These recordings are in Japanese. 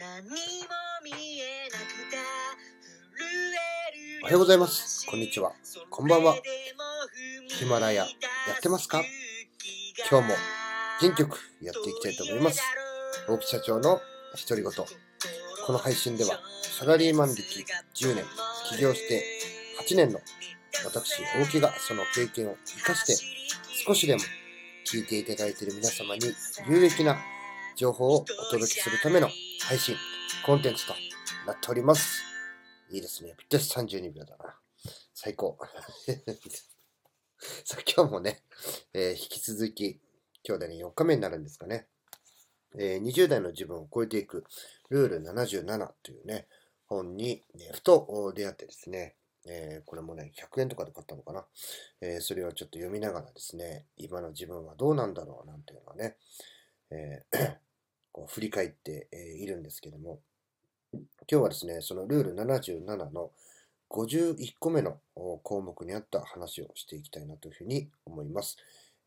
何も見えなくておはようございます。こんにちは。こんばんは。ヒマラヤやってますか？今日も元気よくやっていきたいと思います。大木社長の独り言。この配信ではサラリーマン歴10年起業して8年の私大木がその経験を生かして少しでも聞いていただいている皆様に有益な情報をお届けするための配信、コンテンツとなっております。いいですね。ぴったし32秒だな。最高。さあ、今日もね、えー、引き続き、今日でね、4日目になるんですかね。えー、20代の自分を超えていくルール77というね、本に、ね、ふと出会ってですね、えー、これもね、100円とかで買ったのかな。えー、それをちょっと読みながらですね、今の自分はどうなんだろうなんていうのはね、えー、振り返っているんですけども、今日はですね、そのルール77の51個目の項目にあった話をしていきたいなというふうに思います。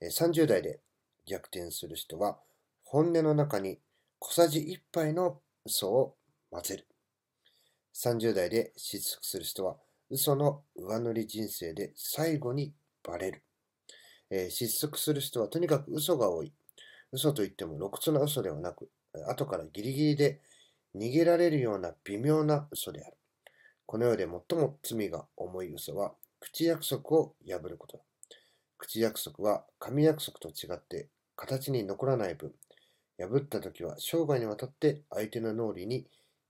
30代で逆転する人は、本音の中に小さじ1杯の嘘を混ぜる。30代で失速する人は、嘘の上塗り人生で最後にバレる。え、失速する人はとにかく嘘が多い。嘘といっても露骨な嘘ではなく、後からギリギリで逃げられるような微妙な嘘である。この世で最も罪が重い嘘は、口約束を破ることだ。口約束は紙約束と違って形に残らない分、破った時は生涯にわたって相手の脳裏に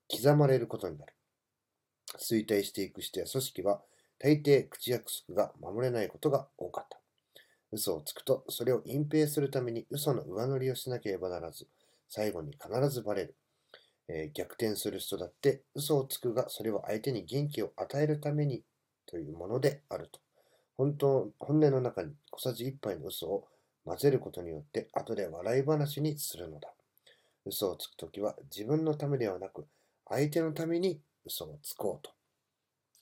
刻まれることになる。衰退していく人や組織は大抵口約束が守れないことが多かった。嘘をつくとそれを隠蔽するために嘘の上塗りをしなければならず、最後に必ずバレる。えー、逆転する人だって嘘をつくが、それは相手に元気を与えるためにというものであると。本当、本音の中に小さじ1杯の嘘を混ぜることによって後で笑い話にするのだ。嘘をつくときは自分のためではなく相手のために嘘をつこうと。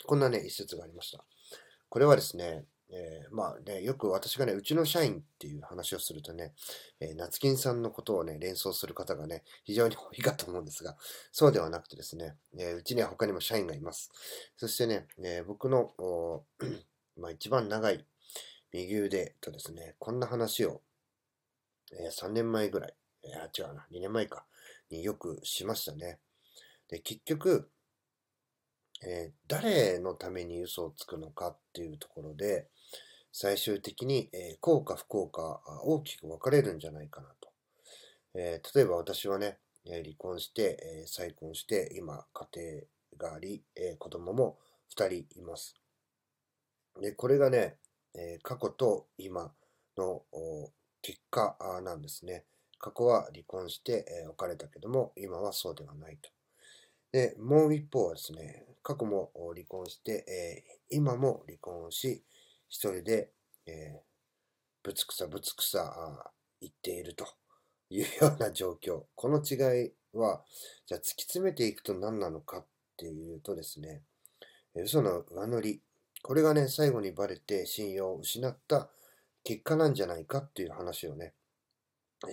こんなね、一節がありました。これはですね、えー、まあね、よく私がね、うちの社員っていう話をするとね、えー、夏金さんのことをね、連想する方がね、非常に 多いかと思うんですが、そうではなくてですね、えー、うちには他にも社員がいます。そしてね、えー、僕の、まあ一番長い右腕とですね、こんな話を、えー、3年前ぐらい、えー、違うな、2年前か、によくしましたね。で、結局、えー、誰のために嘘をつくのかっていうところで、最終的に、えー、幸か不幸か大きく分かれるんじゃないかなと。えー、例えば私はね、離婚して、え再婚して、今家庭があり、え子供も2人います。で、これがね、え過去と今の結果なんですね。過去は離婚して、え別れたけども、今はそうではないと。で、もう一方はですね、過去も離婚して、えー、今も離婚し、一人で、えー、ぶつくさぶつくさ言っているというような状況。この違いは、じゃあ突き詰めていくと何なのかっていうとですね、嘘の上乗り。これがね、最後にバレて信用を失った結果なんじゃないかっていう話をね、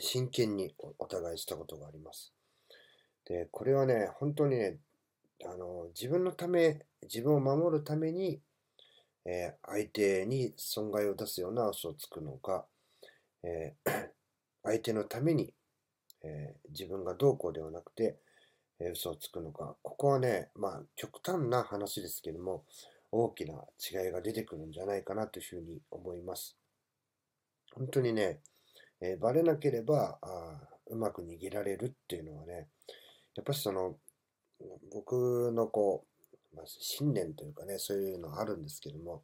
真剣にお互いしたことがあります。で、これはね、本当にね、あの、自分のため、自分を守るために、えー、相手に損害を出すような嘘をつくのか、えー、相手のために、えー、自分がどうこうではなくて、え嘘をつくのか、ここはね、まあ、極端な話ですけども、大きな違いが出てくるんじゃないかなというふうに思います。本当にね、えー、バレなければあうまく逃げられるっていうのはね、やっぱりその、僕のこう、まあ、信念というかね、そういうのあるんですけども、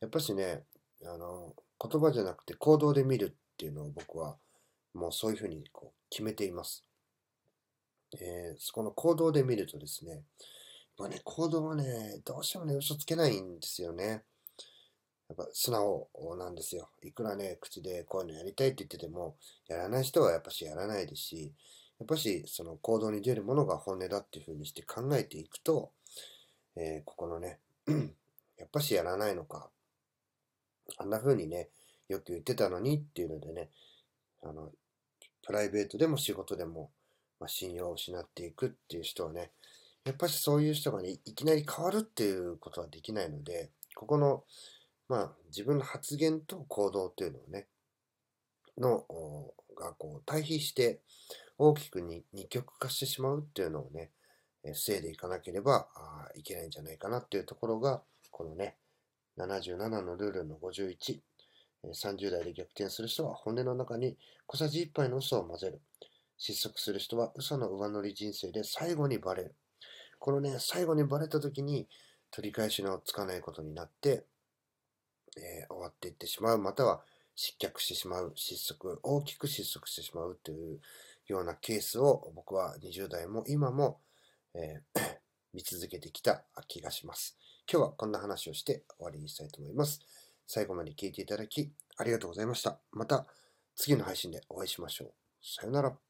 やっぱしね、あの、言葉じゃなくて行動で見るっていうのを僕はもうそういうふうにこう決めています。えー、そこの行動で見るとですね、まあね、行動はね、どうしてもね、嘘つけないんですよね。やっぱ素直なんですよ。いくらね、口でこういうのやりたいって言ってても、やらない人はやっぱしやらないですし、やっぱしその行動に出るものが本音だっていうふうにして考えていくと、えー、ここのね、やっぱしやらないのか。あんな風にね、よく言ってたのにっていうのでね、あの、プライベートでも仕事でも、まあ、信用を失っていくっていう人はね、やっぱりそういう人がね、いきなり変わるっていうことはできないので、ここの、まあ、自分の発言と行動っていうのをね、の、がこう対比して大きくに二極化してしまうっていうのをね、防いでいかなければいけないんじゃないかなっていうところが、このね、77のルールの51、30代で逆転する人は骨の中に小さじ1杯の嘘を混ぜる。失速する人は嘘の上乗り人生で最後にバレる。このね、最後にバレた時に取り返しのつかないことになって、えー、終わっていってしまう、または失脚してしまう、失速、大きく失速してしまうというようなケースを僕は20代も今も、えー、見続けてきた気がします。今日はこんな話をして終わりにしたいと思います。最後まで聞いていただきありがとうございました。また次の配信でお会いしましょう。さよなら。